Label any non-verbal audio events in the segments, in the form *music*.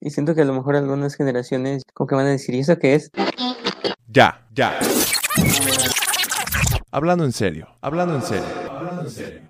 Y siento que a lo mejor algunas generaciones como que van a decir, ¿y eso qué es? Ya, ya. Hablando en serio, hablando en serio, hablando en serio.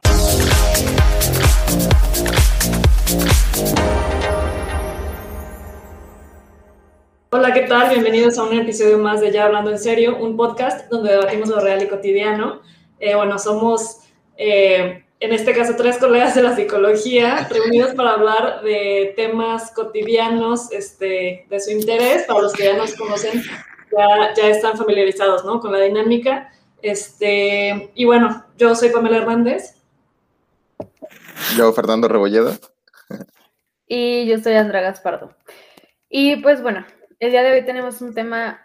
Hola, ¿qué tal? Bienvenidos a un episodio más de Ya Hablando en Serio, un podcast donde debatimos lo real y cotidiano. Eh, bueno, somos, eh, en este caso, tres colegas de la psicología reunidos para hablar de temas cotidianos este, de su interés. Para los que ya nos conocen, ya, ya están familiarizados ¿no? con la dinámica. Este, y bueno, yo soy Pamela Hernández. Yo, Fernando Rebolledo. *laughs* Y yo soy Andra Gaspardo. Y pues bueno, el día de hoy tenemos un tema,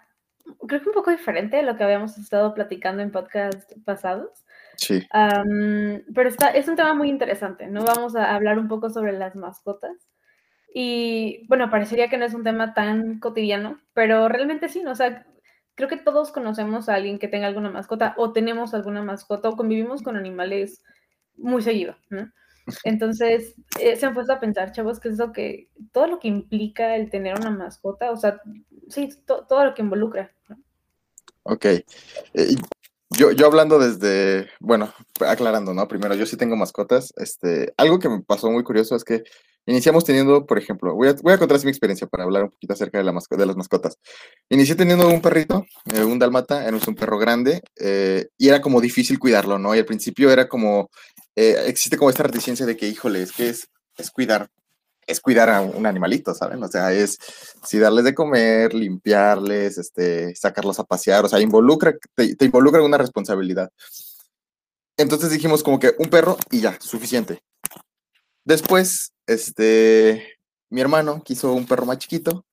creo que un poco diferente de lo que habíamos estado platicando en podcast pasados. Sí. Pero está, es un tema muy interesante, ¿no? Vamos a hablar un poco sobre las mascotas. Y bueno, parecería que no es un tema tan cotidiano, pero realmente sí, ¿no? O sea, creo que todos conocemos a alguien que tenga alguna mascota o tenemos alguna mascota o convivimos con animales muy seguido, ¿no? *laughs* Entonces, eh, se han puesto a pensar, chavos, que es lo que, todo lo que implica el tener una mascota, o sea, sí, to- todo lo que involucra. ¿no? Ok. Eh, yo, yo hablando desde, bueno, aclarando, ¿no? Primero, yo sí tengo mascotas. Este, algo que me pasó muy curioso es que iniciamos teniendo, por ejemplo, voy a, voy a contar mi experiencia para hablar un poquito acerca de, la de las mascotas. Inicié teniendo un perrito, eh, un dálmata, era un perro grande, eh, y era como difícil cuidarlo, ¿no? Y al principio era como, eh, existe como esta reticencia de que, híjole, es que es, es cuidar, es cuidar a un animalito, ¿saben? O sea, es sí darles de comer, limpiarles, este, sacarlos a pasear, o sea, involucra, te, involucra una responsabilidad. Entonces dijimos como que un perro y ya, suficiente. Después, este, mi hermano quiso un perro más chiquito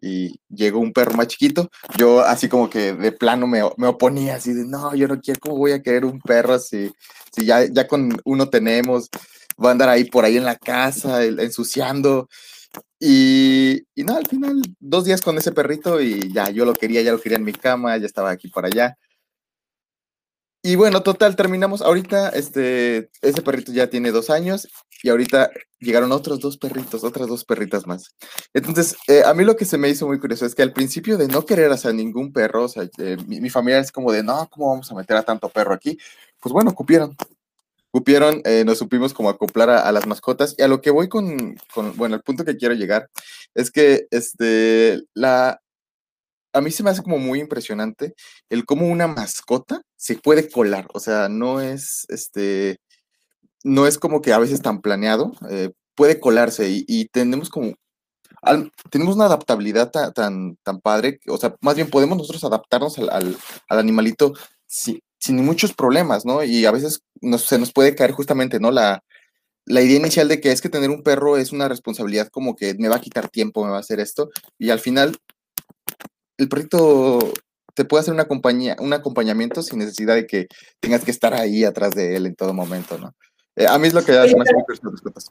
y llegó un perro más chiquito. Yo así como que de plano me, me oponía, así de, no, yo no quiero, ¿cómo voy a querer un perro si, si ya, ya con uno tenemos? Va a andar ahí por ahí en la casa, ensuciando. Y, y no, al final, dos días con ese perrito y ya, yo lo quería, ya lo quería en mi cama, ya estaba aquí para allá. Y bueno, total, terminamos. Ahorita, este, ese perrito ya tiene dos años y ahorita llegaron otros dos perritos, otras dos perritas más. Entonces, eh, a mí lo que se me hizo muy curioso es que al principio de no querer hacer ningún perro, o sea, eh, mi, mi familia es como de, no, ¿cómo vamos a meter a tanto perro aquí? Pues bueno, cupieron. Eh, nos supimos como acoplar a, las mascotas. Y a lo que voy con, bueno, el punto que quiero llegar es que, este, la, a mí se me hace como muy impresionante el cómo una mascota se puede colar, o sea, no es, este, no es como que a veces tan planeado, eh, puede colarse. Y, tenemos como, tenemos una adaptabilidad ta- tan, tan padre, o sea, más bien podemos nosotros adaptarnos al, al- al animalito si- sin muchos problemas, ¿no? Y a veces nos, se nos puede caer justamente, ¿no? La, la idea inicial de que es que tener un perro es una responsabilidad como que me va a quitar tiempo, me va a hacer esto, y al final el perrito te puede hacer una compañía, un acompañamiento sin necesidad de que tengas que estar ahí atrás de él en todo momento, ¿no? Eh, a mí es lo que hace más.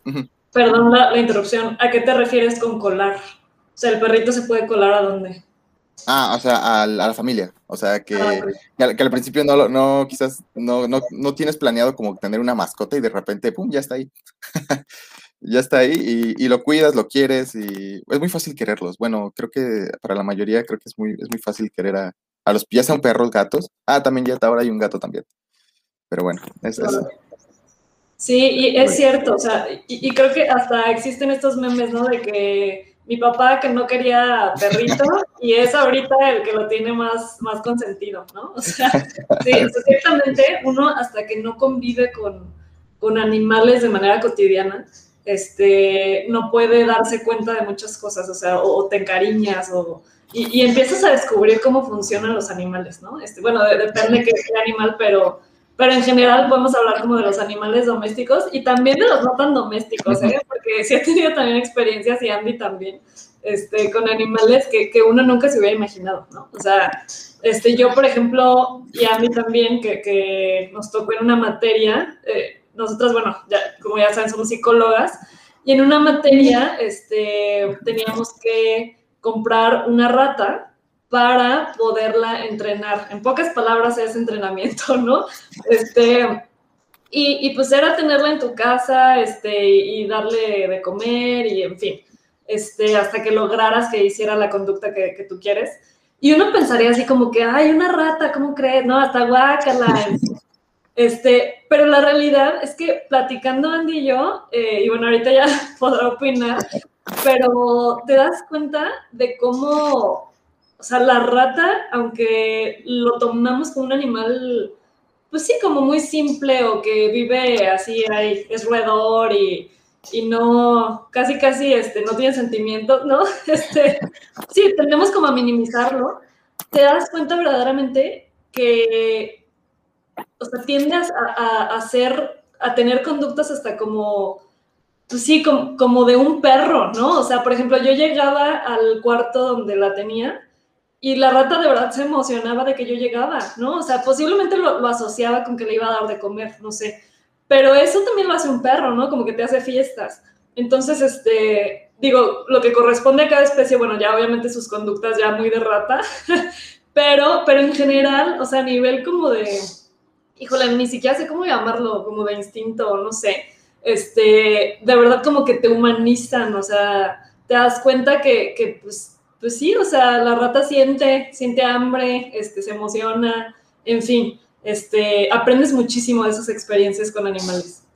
Ujú. Perdón la, la interrupción. ¿A qué te refieres con colar? O sea, ¿el perrito se puede colar a dónde? Ah, o sea, a, la familia. O sea, que, Ah, que al, que al principio no, lo- no quizás no, no, no tienes planeado como tener una mascota y de repente, pum, ya está ahí. *laughs* ya está ahí y, y lo cuidas, lo quieres y es muy fácil quererlos. Bueno, creo que para la mayoría creo que es muy, es muy fácil querer a, a los, ya sean perros, gatos. Ah, también ya ahora hay un gato también. Pero bueno, es eso. Sí, y es cierto, o sea, y, y creo que hasta existen estos memes, ¿no? De que mi papá que no quería perrito *laughs* y es ahorita el que lo tiene más, más consentido, ¿no? O sea, *laughs* sí, ciertamente uno hasta que no convive con, con animales de manera cotidiana, este, no puede darse cuenta de muchas cosas, o sea, o, o te encariñas o... Y, y empiezas a descubrir cómo funcionan los animales, ¿no? Este, bueno, de- depende qué, qué animal, pero pero en general podemos hablar como de los animales domésticos y también de los no tan domésticos, ¿eh? porque sí he tenido también experiencias y Andy también, este, con animales que, que, uno nunca se hubiera imaginado, ¿no? O sea, este, yo, por ejemplo, y a mí también, que, que nos tocó en una materia, eh, nosotras, bueno, ya, como ya saben, somos psicólogas, y en una materia este, teníamos que comprar una rata para poderla entrenar. En pocas palabras es entrenamiento, ¿no? Este, y, y, pues era tenerla en tu casa este, y darle de comer y en fin este, hasta que lograras que hiciera la conducta que, que tú quieres. Y uno pensaría así como que, ay, una rata, ¿cómo crees? No, hasta guácala. *laughs* Este, pero la realidad es que platicando Andy y yo, eh, y bueno, ahorita ya *laughs* podrá opinar, pero te das cuenta de cómo, o sea, la rata, aunque lo tomamos como un animal, pues sí, como muy simple o que vive así, ahí, es roedor y y no, casi, casi, este, no tiene sentimientos, ¿no? *laughs* Este, sí, tendemos como a minimizarlo. Te das cuenta verdaderamente que, o sea, tiendes a, hacer, a tener conductas hasta como, pues sí, como, como, de un perro, ¿no? O sea, por ejemplo, yo llegaba al cuarto donde la tenía y la rata de verdad se emocionaba de que yo llegaba, ¿no? O sea, posiblemente lo, lo asociaba con que le iba a dar de comer, no sé pero eso también lo hace un perro, ¿no? Como que te hace fiestas. Entonces, este, digo, lo que corresponde a cada especie, bueno, ya obviamente sus conductas ya muy de rata, *laughs* pero, pero en general, o sea, a nivel como de, híjole, ni siquiera sé cómo llamarlo, como de instinto, no sé, este, de verdad como que te humanizan, o sea, te das cuenta que, que pues, pues sí, o sea, la rata siente, siente hambre, este, se emociona, en fin este, aprendes muchísimo de esas experiencias con animales.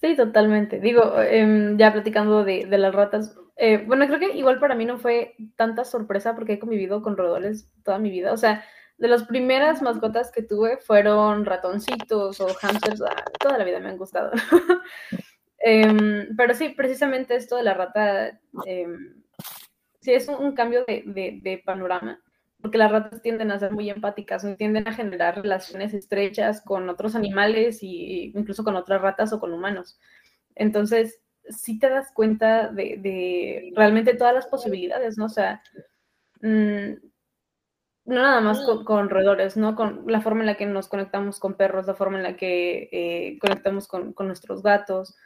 Sí, totalmente. Digo, em, ya platicando de, las ratas, eh, bueno, creo que igual para mí no fue tanta sorpresa porque he convivido con roedores toda mi vida. O sea, de las primeras mascotas que tuve fueron ratoncitos o hamsters, ah, toda la vida me han gustado. *laughs* Em, pero sí, precisamente esto de la rata, em, sí es un, cambio de, de panorama porque las ratas tienden a ser muy empáticas, tienden a generar relaciones estrechas con otros animales y incluso con otras ratas o con humanos. Entonces, sí te das cuenta de, realmente todas las posibilidades, ¿no? O sea, mm, no nada más con, roedores, ¿no? Con la forma en la que nos conectamos con perros, la forma en la que eh, conectamos con, con nuestros gatos,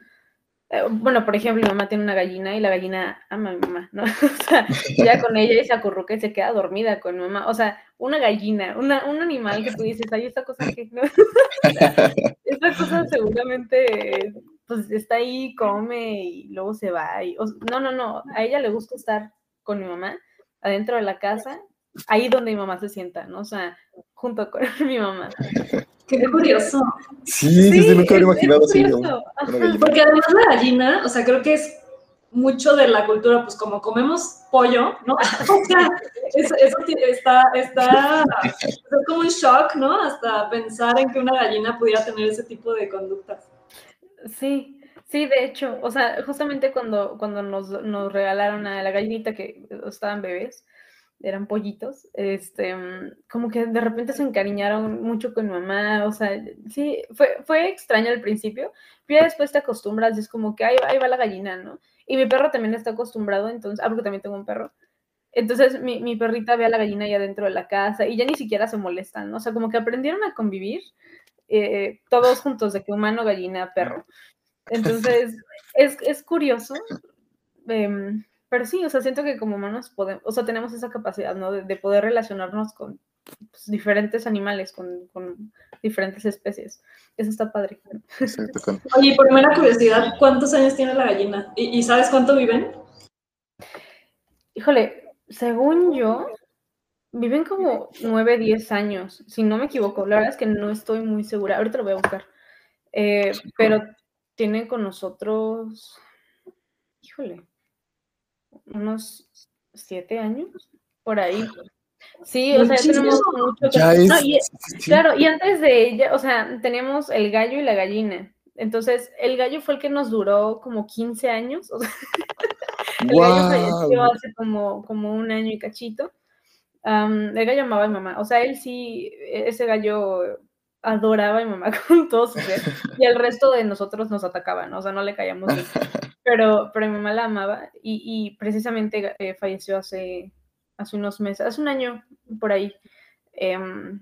bueno, por ejemplo, mi mamá tiene una gallina y la gallina ama a mi mamá, ¿no? *laughs* O sea, ya con ella y se acurruca y se queda dormida con mi mamá. O sea, una gallina, una, un animal que tú dices, ay, esta cosa que no. *laughs* esta cosa seguramente pues está ahí, come y luego se va. Y, no, no, no, a ella le gusta estar con mi mamá adentro de la casa, ahí donde mi mamá se sienta, ¿no? O sea, junto con *laughs* mi mamá. Qué curioso. Sí, sí nunca había imaginado así. Porque además la gallina, o sea, creo que es mucho de la cultura, pues como comemos pollo, ¿no? *laughs* O sea, eso, está, está, es como un shock, ¿no? Hasta pensar en que una gallina pudiera tener ese tipo de conductas. Sí, sí, de hecho, o sea, justamente cuando, cuando nos, nos regalaron a la gallinita que estaban bebés, eran pollitos, este, mm, como que de repente se encariñaron mucho con mamá, o sea, sí, fue, fue extraño al principio, pero ya después te acostumbras y es como que ahí, ahí va la gallina, ¿no? Y mi perro también está acostumbrado, entonces, ah, porque también tengo un perro. Entonces mi, mi perrita ve a la gallina ya dentro de la casa y ya ni siquiera se molestan, ¿no? O sea, como que aprendieron a convivir eh, todos juntos, de que humano, gallina, perro. *laughs* Entonces, es, es curioso. Eh, pero sí, o sea, siento que como humanos podemos, o sea, tenemos esa capacidad, ¿no? De, poder relacionarnos con pues, diferentes animales, con, diferentes especies. Eso está padre. *laughs* Oye, por mera curiosidad, ¿cuántos años tiene la gallina? ¿Y, sabes cuánto viven? Híjole, según yo, viven como 9, 10 años, si no me equivoco. La verdad es que no estoy muy segura. Ahorita lo voy a buscar. Eh, pero tienen con nosotros, híjole, unos siete años, por ahí. Sí, o sea, tenemos mucho Claro, y antes de ella, o sea, teníamos el gallo y la gallina. Entonces, el gallo fue el que nos duró como 15 años. *laughs* el gallo falleció hace como, como un año y cachito. el gallo amaba a mi mamá. O sea, él sí, ese gallo adoraba a mi mamá *laughs* con todo su ser, y el resto de nosotros nos atacaban, o sea, no le caíamos. Pero, pero mi mamá la amaba, y, y precisamente eh, falleció hace, hace unos meses, hace un año por ahí. Em,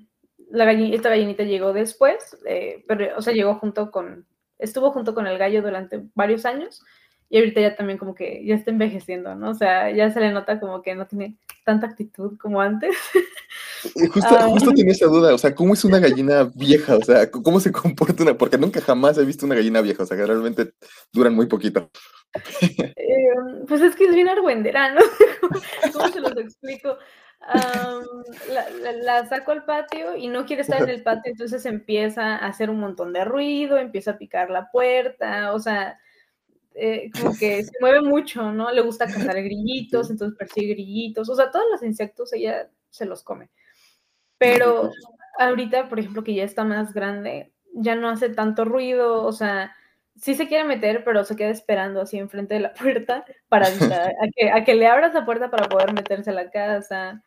la gallinita, esta gallinita llegó después, eh, pero, o sea, llegó junto con, estuvo junto con el gallo durante varios años, y ahorita ya también como que ya está envejeciendo, ¿no? O sea, ya se le nota como que no tiene tanta actitud como antes. *laughs* Justo, Ah. justo tenía esa duda, o sea, ¿cómo es una gallina vieja? O sea, ¿cómo se comporta una? Porque nunca jamás he visto una gallina vieja, o sea, que realmente duran muy poquito. *laughs* Eh, pues es que es bien argüendera, ¿no? *laughs* ¿Cómo se los explico? Am, la, la- la saco al patio y no quiere estar en el patio, entonces empieza a hacer un montón de ruido, empieza a picar la puerta, o sea, eh, como *laughs* que se mueve mucho, ¿no? Le gusta cazar grillitos, entonces persigue grillitos, o sea, todos los insectos ella se los come. Pero ahorita, por ejemplo, que ya está más grande, ya no hace tanto ruido, o sea, sí se quiere meter, pero se queda esperando así enfrente de la *laughs* puerta para *laughs* a, que, a que le abras la puerta para poder meterse a la casa.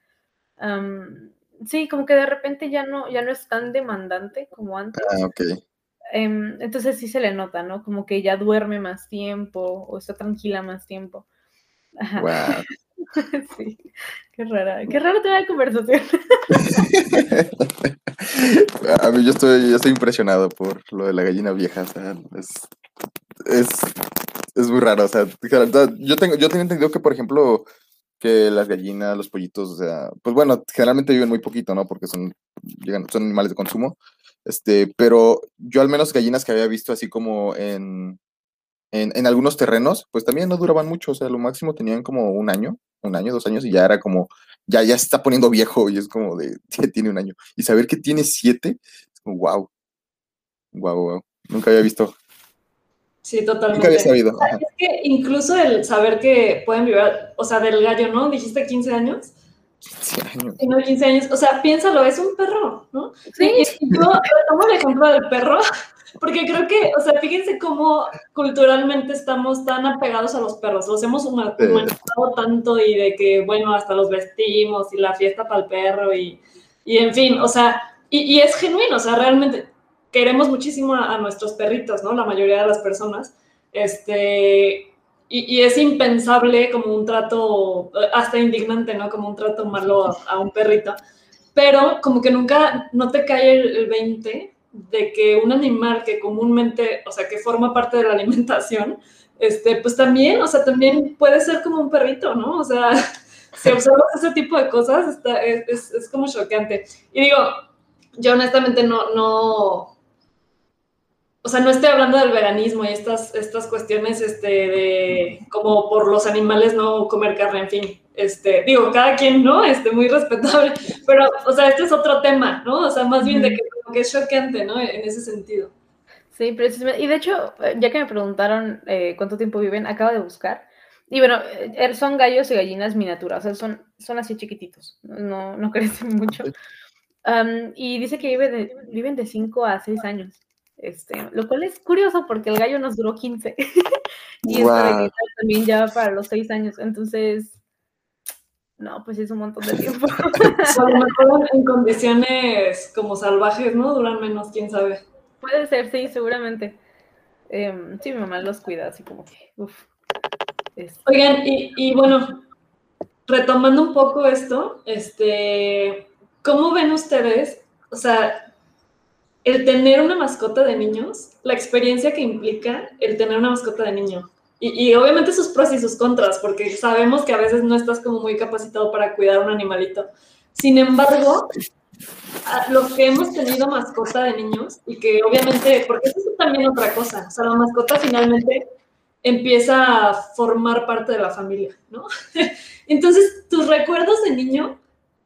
Am, sí, como que de repente ya no, ya no es tan demandante como antes. Ah, ok. Em, entonces sí se le nota, ¿no? Como que ya duerme más tiempo o está tranquila más tiempo. Ajá, Wow. *laughs* sí, qué rara, qué rara toda la conversación. *laughs* A mí yo estoy, yo estoy impresionado por lo de la gallina vieja, o sea, es, es, es muy raro, o sea, yo tengo, yo tengo entendido que, por ejemplo, que las gallinas, los pollitos, o sea, pues bueno, generalmente viven muy poquito, ¿no? Porque son, llegan, son animales de consumo, este, pero yo al menos gallinas que había visto así como en, en, en algunos terrenos, pues también no duraban mucho, o sea, lo máximo tenían como un año, un año, dos años, y ya era como, ya, ya se está poniendo viejo, y es como de, *laughs* "Tie- tiene un año. Y saber que tiene siete, es como, wow, wow, wow, nunca había visto, Sí, nunca totalmente. había sabido. Es que incluso el saber que pueden vivir, o sea, del gallo, ¿no? Dijiste 15 años. 15 años. No, 15 años. O sea, piénsalo, es un perro, ¿no? Sí. Y, y yo tomo el ejemplo del perro, *laughs* porque creo que, o sea, fíjense cómo culturalmente estamos tan apegados a los perros. Los hemos huma- Sí. humanizado tanto y de que, bueno, hasta los vestimos y la fiesta para el perro y, y en fin, o sea, y, y es genuino, o sea, realmente queremos muchísimo a, a nuestros perritos, ¿no? La mayoría de las personas. Este, y, y es impensable como un trato, eh, hasta indignante, ¿no? Como un trato malo a, a un perrito. Pero como que nunca no te cae el, el 20 de que un animal que comúnmente, o sea, que forma parte de la alimentación, este, pues también, o sea, también puede ser como un perrito, ¿no? O sea, *laughs* si observas ese tipo de cosas, está, es, es, como chocante. Y digo, yo honestamente no, no, o sea, no estoy hablando del veganismo y estas, estas cuestiones este, de como por los animales no comer carne, en fin. Este, digo, cada quien, ¿no? Este, muy respetable, pero, o sea, este es otro tema, ¿no? O sea, más bien de que, es chocante, ¿no? En ese sentido. Sí, precisamente. Y de hecho, ya que me preguntaron eh, cuánto tiempo viven, acabo de buscar. Y bueno, eh, son gallos y gallinas miniaturas, o sea, son, son así chiquititos, no, no *laughs* crecen mucho. Am, y dice que vive de- viven de 5 a 6 años, este, lo cual es curioso porque el gallo nos duró 15 *laughs* y esta gallina también ya para los 6 años, entonces, no, pues es un montón de tiempo. *laughs* *laughs* A lo mejor en condiciones como salvajes, ¿no? Duran menos, quién sabe. Puede ser, sí, seguramente. Em, sí, mi mamá los cuida, así como que, uff. Oigan, y, y bueno, retomando un poco esto, este, ¿cómo ven ustedes, o sea, el tener una mascota de niños, la experiencia que implica el tener una mascota de niño? Y, y obviamente sus pros y sus contras, porque sabemos que a veces no estás como muy capacitado para cuidar un animalito. Sin embargo, los que hemos tenido mascota de niños y que obviamente, porque eso es también otra cosa, o sea, la mascota finalmente empieza a formar parte de la familia, ¿no? *laughs* Entonces, tus recuerdos de niño,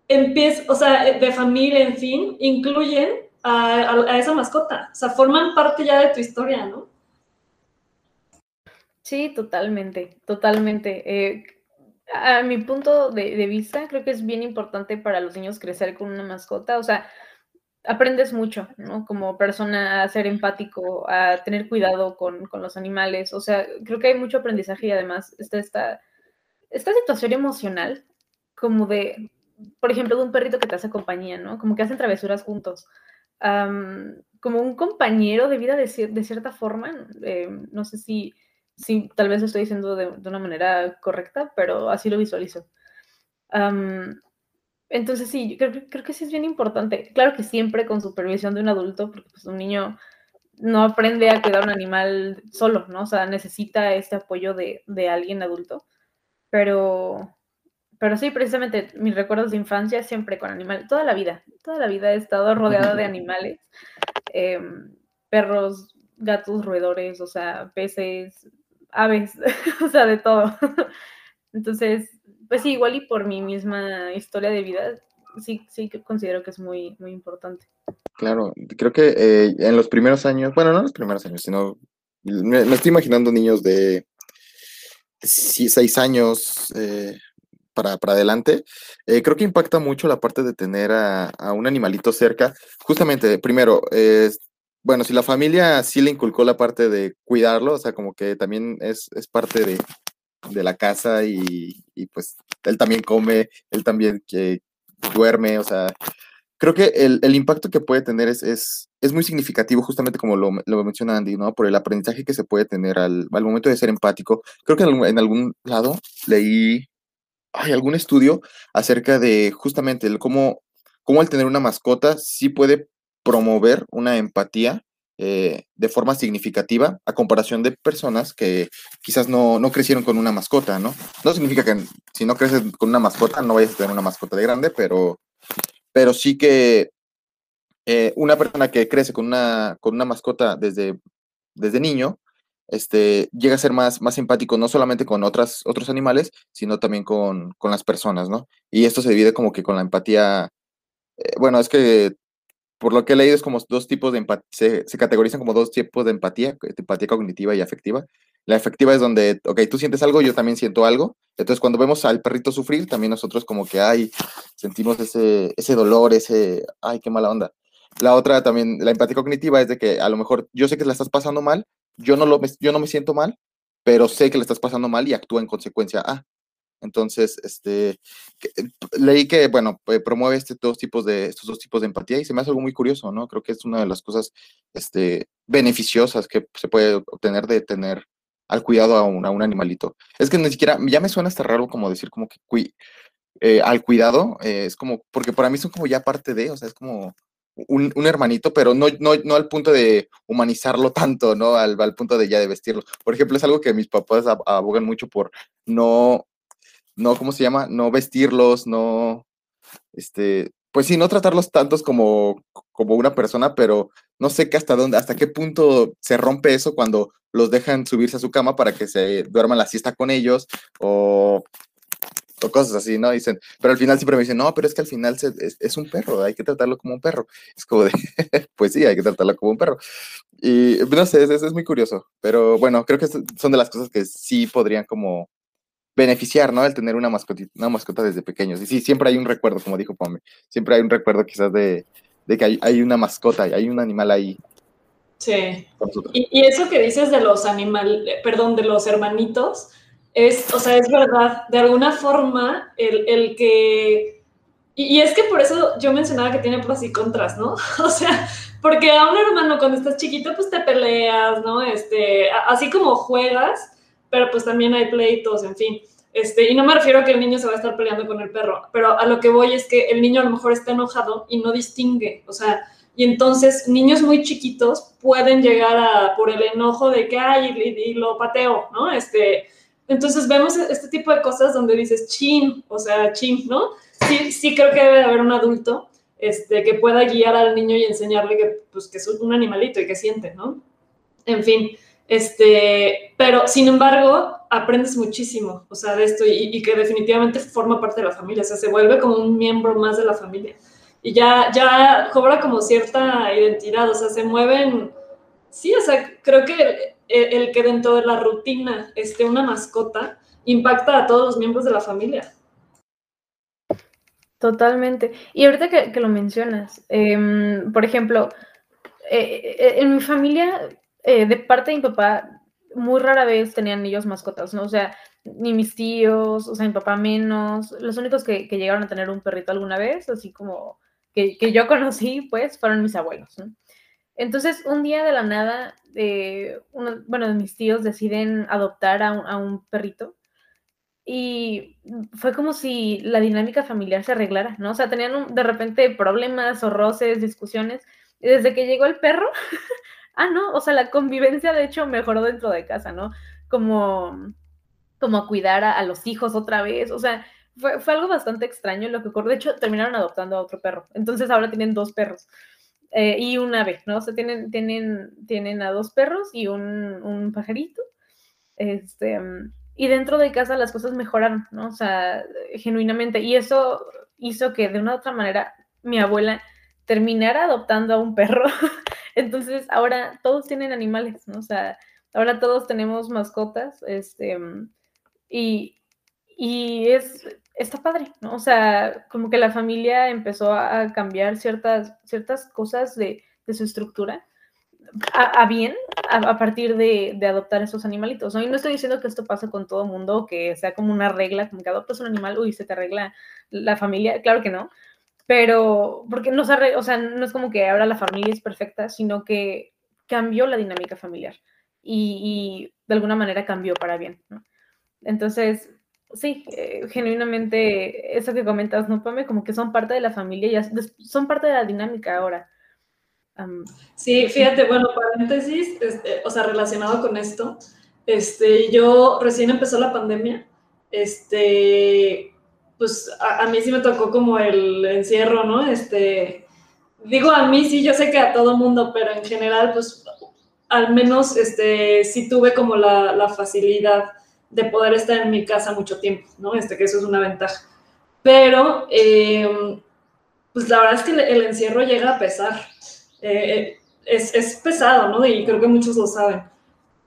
empieza, o sea, de familia, en fin, incluyen a, esa mascota, o sea, forman parte ya de tu historia, ¿no? Sí, totalmente, totalmente. Eh, a mi punto de, de vista, creo que es bien importante para los niños crecer con una mascota. O sea, aprendes mucho, ¿no? Como persona a ser empático, a tener cuidado con, con los animales. O sea, creo que hay mucho aprendizaje y además está esta, esta situación emocional, como de, por ejemplo, de un perrito que te hace compañía, ¿no? Como que hacen travesuras juntos. Como un compañero de vida de, cierta forma. Eh, no sé si, si tal vez lo estoy diciendo de, una manera correcta, pero así lo visualizo. entonces sí, creo, creo, que sí es bien importante. Claro que siempre con supervisión de un adulto, porque pues, un niño no aprende a cuidar un animal solo, ¿no? O sea, necesita este apoyo de, de alguien adulto. Pero, pero sí, precisamente mis recuerdos de infancia siempre con animales, toda la vida, toda la vida he estado rodeada de *laughs* animales, em, perros, gatos, roedores, o sea, peces, aves, *laughs* o sea, de todo. Entonces, pues sí, igual y por mi misma historia de vida, sí, sí considero que es muy, muy importante. Claro, creo que eh, en los primeros años, bueno, no en los primeros años, sino me, estoy imaginando niños de seis años eh, para, para, adelante, eh, creo que impacta mucho la parte de tener a, un animalito cerca. Justamente, primero, bueno, si la familia sí le inculcó la parte de cuidarlo, o sea, como que también es, es parte de, de la casa y, y, pues él también come, él también que duerme, o sea, creo que el, el impacto que puede tener es, es, es, muy significativo, justamente como lo, lo menciona Andy, ¿no? Por el aprendizaje que se puede tener al, al momento de ser empático. Creo que en, en algún lado leí hay algún estudio acerca de justamente el cómo, cómo tener una mascota sí puede promover una empatía eh, de forma significativa a comparación de personas que quizás no, no, crecieron con una mascota, ¿no? No significa que si no creces con una mascota no vayas a tener una mascota de grande, pero pero sí que eh, una persona que crece con una, con una mascota desde, desde niño, este, llega a ser más, más empático no solamente con otras, otros animales, sino también con, con las personas, ¿no? Y esto se divide como que con la empatía, eh, bueno, es que por lo que he leído es como dos tipos de empatía, se, se, categorizan como dos tipos de empatía, empatía cognitiva y afectiva. La efectiva es donde, ok, tú sientes algo, yo también siento algo. Entonces, cuando vemos al perrito sufrir, también nosotros como que, ay, sentimos ese, ese dolor, ese, ay, qué mala onda. La otra también, la empatía cognitiva es de que a lo mejor yo sé que la estás pasando mal, yo no, lo, yo no me siento mal, pero sé que le estás pasando mal y actúa en consecuencia a. Entonces, este, eh, leí que, bueno, promueve este dos tipos de, estos dos tipos de empatía y se me hace algo muy curioso, ¿no? Creo que es una de las cosas este, beneficiosas que se puede obtener de tener al cuidado a un, a un animalito. Es que ni siquiera, ya me suena hasta raro como decir como que eh, al cuidado, eh, es como, porque para mí son como ya parte de, o sea, es como un, hermanito, pero no, no, no, al punto de humanizarlo tanto, ¿no? Al, al, punto de ya de vestirlo. Por ejemplo, es algo que mis papás abogan mucho por no, no, ¿cómo se llama? No vestirlos, no, este, pues sí, no tratarlos tantos como, como una persona, pero no sé hasta dónde, hasta qué punto se rompe eso cuando los dejan subirse a su cama para que se duerman la siesta con ellos o, o cosas así, ¿no? Dicen, pero al final siempre me dicen, no, pero es que al final es, un perro, hay que tratarlo como un perro. Es como de, *laughs* pues sí, hay que tratarlo como un perro. Y no sé, es, es muy curioso, pero bueno, creo que son de las cosas que sí podrían como beneficiar, ¿no? El tener una mascota, una mascota desde pequeños. Y sí, siempre hay un recuerdo, como dijo Pome, siempre hay un recuerdo quizás de, de que hay, hay, una mascota, hay un animal ahí. Sí. Y, y, eso que dices de los animales, perdón, de los hermanitos, es, o sea, es verdad, de alguna forma, el, el que... Y, y es que por eso yo mencionaba que tiene pros y contras, ¿no? *laughs* O sea, porque a un hermano cuando estás chiquito, pues te peleas, ¿no? Este, así como juegas, pero pues también hay pleitos, en fin. Este, y no me refiero a que el niño se va a estar peleando con el perro, pero a lo que voy es que el niño a lo mejor está enojado y no distingue, o sea, y entonces niños muy chiquitos pueden llegar a, por el enojo de que, ay, y, lo pateo, ¿no? Este, entonces vemos este tipo de cosas donde dices, chin, o sea, chin, ¿no? Sí, sí creo que debe haber un adulto este, que pueda guiar al niño y enseñarle que, pues, que es un animalito y que siente, ¿no? En fin, este, pero sin embargo, aprendes muchísimo, o sea, de esto y, que definitivamente forma parte de la familia, o sea, se vuelve como un miembro más de la familia. Y ya, ya cobra como cierta identidad, o sea, se mueven, sí, o sea, creo que el, que dentro de la rutina esté una mascota impacta a todos los miembros de la familia. Totalmente. Y ahorita que, lo mencionas, em, por ejemplo, eh, eh, en mi familia eh, de parte de mi papá, muy rara vez tenían ellos mascotas, ¿no? O sea, ni mis tíos, o sea, mi papá menos, los únicos que, llegaron a tener un perrito alguna vez, así como que que, que yo conocí, pues, fueron mis abuelos, ¿no? Entonces, un día de la nada, eh, uno, bueno, mis tíos deciden adoptar a un, perrito y fue como si la dinámica familiar se arreglara, ¿no? O sea, tenían de repente problemas o roces, discusiones, y desde que llegó el perro, *laughs* ah, no, o sea, la convivencia de hecho mejoró dentro de casa, ¿no? Como, como cuidar a, a los hijos otra vez, o sea, fue, fue, algo bastante extraño lo que ocurrió. De hecho, terminaron adoptando a otro perro. Entonces ahora tienen dos perros eh, y un ave, ¿no? O sea, tienen, tienen, tienen a dos perros y un, un pajarito. Este, y dentro de casa las cosas mejoraron, ¿no? O sea, genuinamente. Y eso hizo que de una u otra manera mi abuela terminara adoptando a un perro. *laughs* Entonces ahora todos tienen animales, ¿no? O sea, ahora todos tenemos mascotas, este, y, y es, está padre, ¿no? O sea, como que la familia empezó a cambiar ciertas, ciertas cosas de, de su estructura a, bien a, a partir de, de, adoptar esos animalitos. ¿no? Y no estoy diciendo que esto pase con todo mundo, que sea como una regla, como que adoptas un animal, uy, se te arregla la familia, claro que no, pero porque no, se o sea, no es como que ahora la familia es perfecta, sino que cambió la dinámica familiar y, y de alguna manera cambió para bien, ¿no? Entonces, sí, eh, genuinamente, eso que comentas, ¿no, Pame? Como que son parte de la familia, ya son parte de la dinámica ahora. Um, sí, fíjate, bueno, paréntesis, este, o sea, relacionado con esto, este, yo recién empezó la pandemia, este, pues a, mí sí me tocó como el encierro, ¿no? Este, digo a mí sí, yo sé que a todo mundo, pero en general, pues al menos, este, sí tuve como la facilidad de poder estar en mi casa mucho tiempo, ¿no? Este, que eso es una ventaja. Pero, eh, pues la verdad es que el, encierro llega a pesar. Eh, es, es, pesado, ¿no? Y creo que muchos lo saben.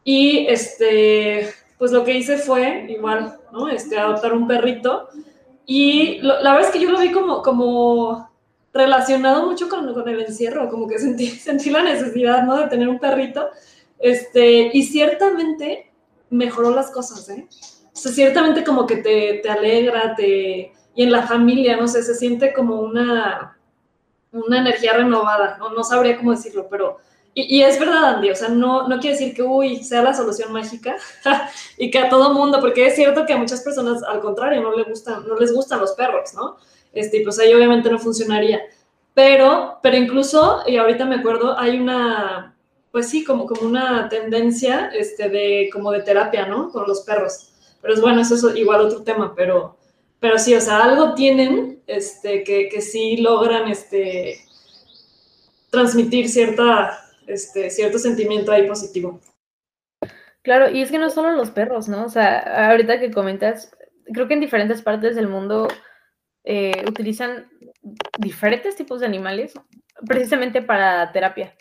Y, este, pues lo que hice fue, igual, ¿no? Este, adoptar un perrito. Y la verdad es que yo lo vi como, como relacionado mucho con, con el encierro, como que sentí, *laughs* sentí la necesidad, ¿no? De tener un perrito. Este, y ciertamente mejoró las cosas, ¿eh? O sea, ciertamente como que te, te alegra, te... Y en la familia, no sé, se siente como una, una energía renovada, ¿no? No sabría cómo decirlo, pero... Y, y, es verdad, Andy, o sea, no, no quiere decir que, uy, sea la solución mágica *laughs* y que a todo mundo, porque es cierto que a muchas personas, al contrario, no, le gustan, no les gustan los perros, ¿no? Este, pues ahí obviamente no funcionaría. Pero, pero incluso, y ahorita me acuerdo, hay una, pues sí, como, como una tendencia este, de, como de terapia, ¿no? Con los perros. Pero es bueno, eso es igual otro tema, pero, pero sí, o sea, algo tienen este, que, que sí logran este, transmitir cierta, este, cierto sentimiento ahí positivo. Claro, y es que no solo los perros, ¿no? O sea, ahorita que comentas, creo que en diferentes partes del mundo eh, utilizan diferentes tipos de animales precisamente para terapia.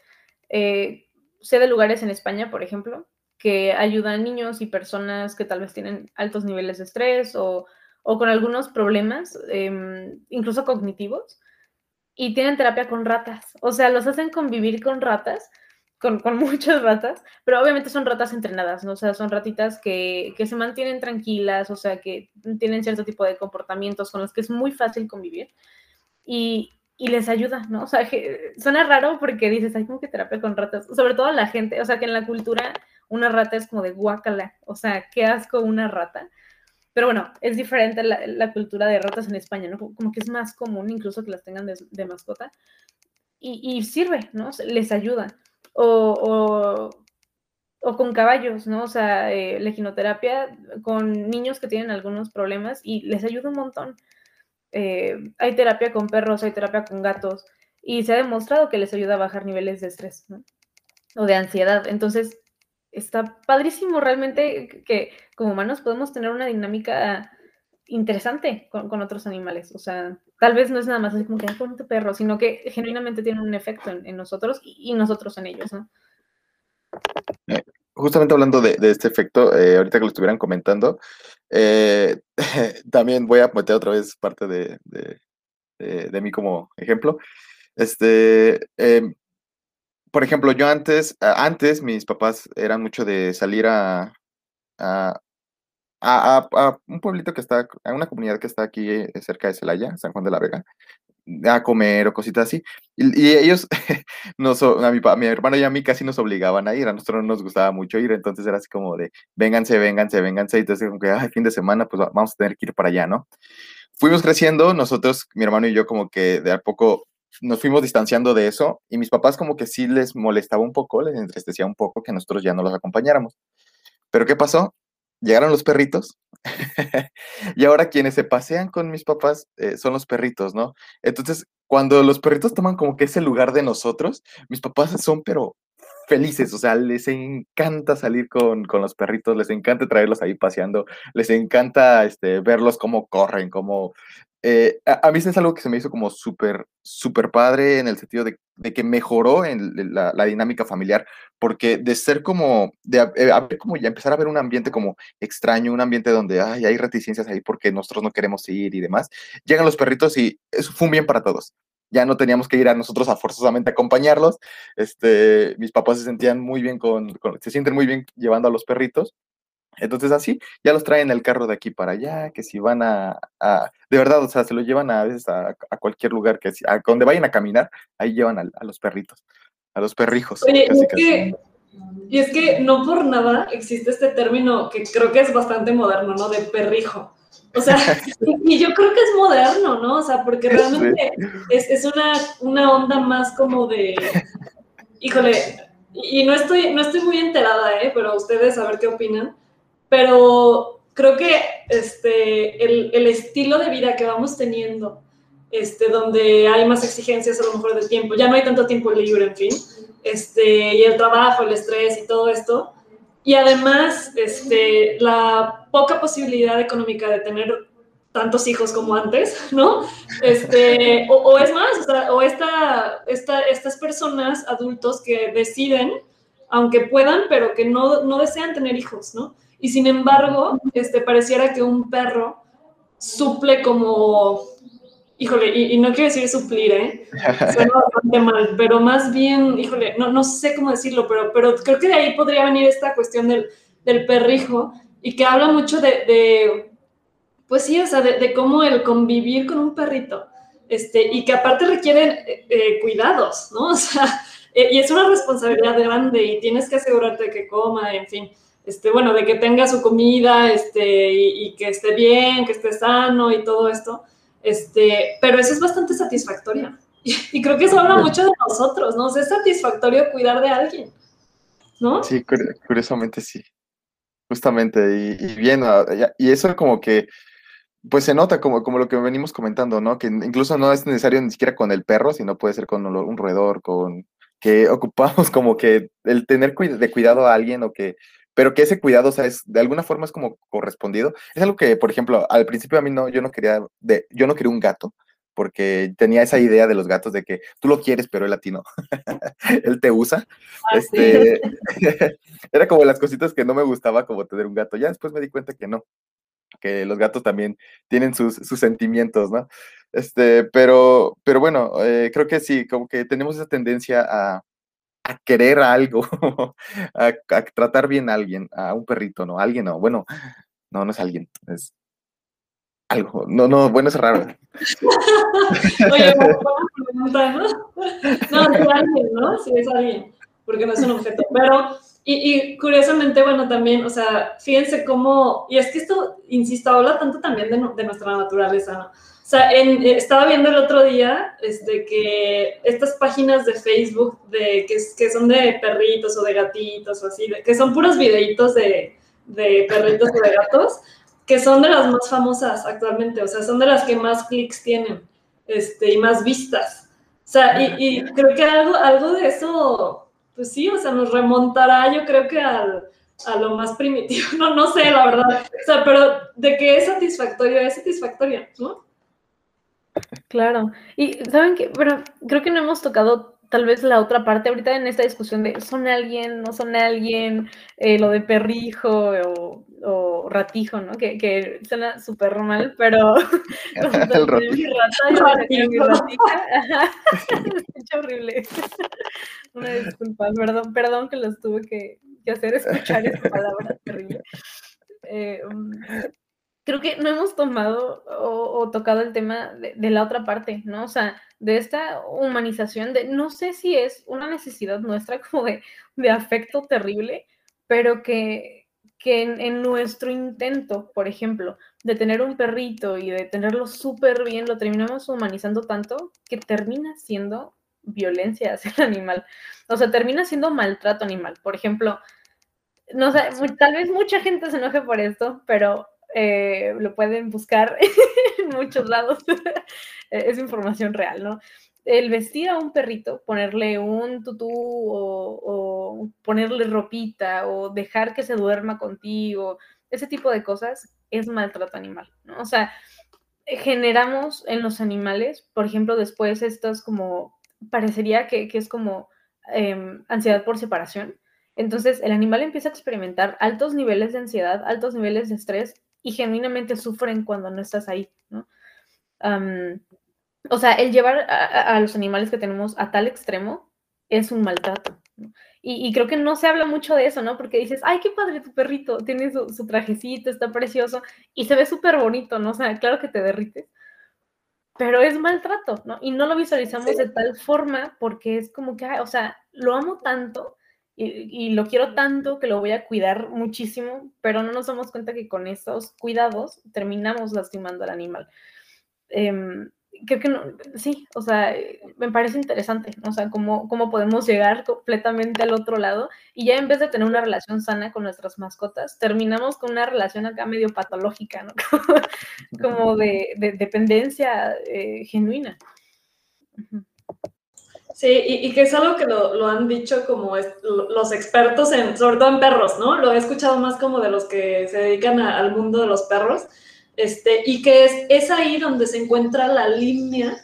Eh, sé de lugares en España, por ejemplo, que ayudan niños y personas que tal vez tienen altos niveles de estrés o, o con algunos problemas, eh, incluso cognitivos, y tienen terapia con ratas. O sea, los hacen convivir con ratas, con, con *laughs* muchas ratas, pero obviamente son ratas entrenadas, ¿no? O sea, son ratitas que, que se mantienen tranquilas, o sea, que tienen cierto tipo de comportamientos con los que es muy fácil convivir. Y, y les ayuda, ¿no? O sea, suena raro porque dices, hay como que terapia con ratas, sobre todo la gente, o sea, que en la cultura una rata es como de guacala, o sea, qué asco una rata. Pero bueno, es diferente la, cultura de ratas en España, ¿no? Como que es más común incluso que las tengan de, mascota. Y, sirve, ¿no? Les ayuda. O, o, o con caballos, ¿no? O sea, eh, la ginoterapia con niños que tienen algunos problemas y les ayuda un montón. Eh, hay terapia con perros, hay terapia con gatos, y se ha demostrado que les ayuda a bajar niveles de estrés o de ansiedad. Entonces, está padrísimo realmente que como humanos podemos tener una dinámica interesante con, otros animales. O sea, tal vez no es nada más así como que con tu perro, sino que genuinamente tiene un efecto en, en nosotros y, y, nosotros en ellos, ¿no? Eh, justamente hablando de, de este efecto, eh, ahorita que lo estuvieran comentando, eh, *laughs* también voy a meter otra vez parte de, de, de, mí como ejemplo. Este, eh, por ejemplo, yo antes, antes mis papás eran mucho de salir a, a, a, a un pueblito que está, a una comunidad que está aquí cerca de Celaya, San Juan de la Vega. A comer o cositas así. Y, ellos, *laughs* nos, a, mi, a mi hermano y a mí casi nos obligaban a ir, a nosotros no nos gustaba mucho ir, entonces era así como de, vénganse, vénganse, vénganse, y entonces como que, ay, fin de semana, pues vamos a tener que ir para allá, ¿no? Fuimos creciendo, nosotros, mi hermano y yo, como que de a poco nos fuimos distanciando de eso, y mis papás como que sí les molestaba un poco, les entristecía un poco que nosotros ya no los acompañáramos. Pero ¿qué pasó? Llegaron los perritos *laughs* y ahora quienes se pasean con mis papás eh, son los perritos, ¿no? Entonces, cuando los perritos toman como que ese lugar de nosotros, mis papás son pero felices, o sea, les encanta salir con, con los perritos, les encanta traerlos ahí paseando, les encanta este, verlos cómo corren, cómo eh, a, mí es algo que se me hizo como súper, súper padre en el sentido de, que mejoró en la, dinámica familiar, porque de ser como, de eh, como ya empezar a ver un ambiente como extraño, un ambiente donde ay, hay reticencias ahí porque nosotros no queremos ir y demás, llegan los perritos y eso fue un bien para todos. Ya no teníamos que ir a nosotros a forzosamente acompañarlos. Este, mis papás se sentían muy bien con, se sienten muy bien llevando a los perritos entonces así, ya los traen el carro de aquí para allá, que si van a, de verdad, o sea, se los llevan a veces a, cualquier lugar, que si, a donde vayan a caminar, ahí llevan a, los perritos, a los perrijos. Oye, y es que no por nada existe este término que creo que es bastante moderno, ¿no? De perrijo. O sea, *laughs* y, yo creo que es moderno, ¿no? O sea, porque realmente es, es una, una onda más como de, híjole, y no estoy, no estoy muy enterada, ¿eh? Pero ustedes a ver qué opinan pero creo que este, el, el, estilo de vida que vamos teniendo, este, donde hay más exigencias a lo mejor de tiempo, ya no hay tanto tiempo libre, en fin, este, y el trabajo, el estrés y todo esto, y además este, la poca posibilidad económica de tener tantos hijos como antes, *laughs* ¿no? Este, o, o es más, o, sea, o esta, esta, estas personas, adultos que deciden, aunque puedan, pero que no, no desean tener hijos, ¿no? Y sin embargo, este, pareciera que un perro suple como, híjole, y, no quiero decir suplir, ¿eh? *laughs* Suena bastante mal, pero más bien, híjole, no, no sé cómo decirlo, pero, pero creo que de ahí podría venir esta cuestión del, del perrijo y que habla mucho de, de pues sí, o sea, de, cómo el convivir con un perrito, este, y que aparte requiere eh, eh, cuidados, ¿no? *laughs* O sea, eh, y es una responsabilidad grande y tienes que asegurarte de que coma, en fin este, bueno, de que tenga su comida, este, y, que esté bien, que esté sano y todo esto, este, pero eso es bastante satisfactorio. *laughs* Y, creo que eso habla mucho de nosotros, ¿no? es satisfactorio cuidar de alguien, ¿no? Sí, curiosamente sí. Justamente, y, bien, ah, y eso como que, pues se nota como, como lo que venimos comentando, ¿no? Que incluso no es necesario ni siquiera con el perro, sino puede ser con un roedor, con que *laughs* ocupamos como que el tener de cuidado a alguien o que pero que ese cuidado, o sea, es, de alguna forma es como correspondido. Es algo que, por ejemplo, al principio a mí no, yo no quería, de, yo no quería un gato, porque tenía esa idea de los gatos de que tú lo quieres, pero él a ti no. *laughs* él te usa. Ah, este, *laughs* era como las cositas que no me gustaba como tener un gato. Ya después me di cuenta que no, que los gatos también tienen sus, sus sentimientos, ¿no? Este, pero, pero bueno, eh, creo que sí, como que tenemos esa tendencia a, a querer algo, *laughs* a, tratar bien a alguien, a un perrito, ¿no? alguien, no. Bueno, no, no es alguien, es algo. No, no, bueno, es raro. *laughs* Oye, pregunta, ¿no? *laughs* No, es alguien, ¿no? Sí, es alguien, porque no es un objeto. Pero, y, y, curiosamente, bueno, también, o sea, fíjense cómo, y es que esto, insisto, habla tanto también de, de nuestra naturaleza, ¿no? Sea, eh, estaba viendo el otro día este, que estas páginas de Facebook de, que, que son de perritos o de gatitos o así, que son puros videitos de, de perritos o de gatos, que son de las más famosas actualmente, o sea, son de las que más clics tienen este, y más vistas. O sea, y, y creo que algo, algo de eso, pues sí, o sea, nos remontará yo creo que al, a lo más primitivo, *laughs* no, no sé, la verdad, o sea, pero de que es satisfactorio, es satisfactorio, ¿no? Claro. Y saben que, pero creo que no hemos tocado tal vez la otra parte ahorita en esta discusión de son alguien, no son alguien, eh, lo de perrijo o, ratijo, ¿no? Que, que suena súper mal, pero *laughs* *laughs* el ratijo. *laughs* es horrible. Una disculpa, perdón, perdón que los tuve que, que hacer escuchar esa palabra terrible. Eh, um, creo que no hemos tomado o, tocado el tema de, la otra parte, ¿no? O sea, de esta humanización, de no sé si es una necesidad nuestra *laughs* como de, de afecto terrible, pero que, que en, nuestro intento, por ejemplo, de tener un perrito y de tenerlo súper bien, lo terminamos humanizando tanto que termina siendo violencia *laughs* hacia el animal. O sea, termina siendo maltrato animal. Por ejemplo, no sé, tal vez mucha gente se enoje por esto, pero eh, lo pueden buscar *laughs* en muchos lados. *laughs* es información real, ¿no? El vestir a un perrito, ponerle un tutú o, ponerle ropita o dejar que se duerma contigo, ese tipo de cosas es maltrato animal, ¿no? O sea, generamos en los animales, por ejemplo, después estos como, parecería que, es como em, ansiedad por separación. Entonces, el animal empieza a experimentar altos niveles de ansiedad, altos niveles de estrés y genuinamente sufren cuando no estás ahí, ¿no? o sea, el llevar a, los animales que tenemos a tal extremo es un maltrato. Y, creo que no se habla mucho de eso, ¿no? Porque dices, ay, qué padre tu perrito, tiene su, trajecito, está precioso y se ve súper bonito, ¿no? O sea, claro que te derrites, pero es maltrato, ¿no? Y no lo visualizamos de tal forma porque es como que, o sea, lo amo tanto y, lo quiero tanto que lo voy a cuidar muchísimo, pero no nos damos cuenta que con esos cuidados terminamos lastimando al animal. Em, creo que no, sí, o sea, me parece interesante, o sea, cómo, cómo podemos llegar completamente al otro lado y ya en vez de tener una relación sana con nuestras mascotas, terminamos con una relación acá medio patológica, ¿no? *laughs* como de, dependencia eh, genuina. Sí, y, que es algo que lo, han dicho como los expertos, en, sobre todo en perros, ¿no? Lo he escuchado más como de los que se dedican al mundo de los perros, este, y que es, es ahí donde se encuentra la línea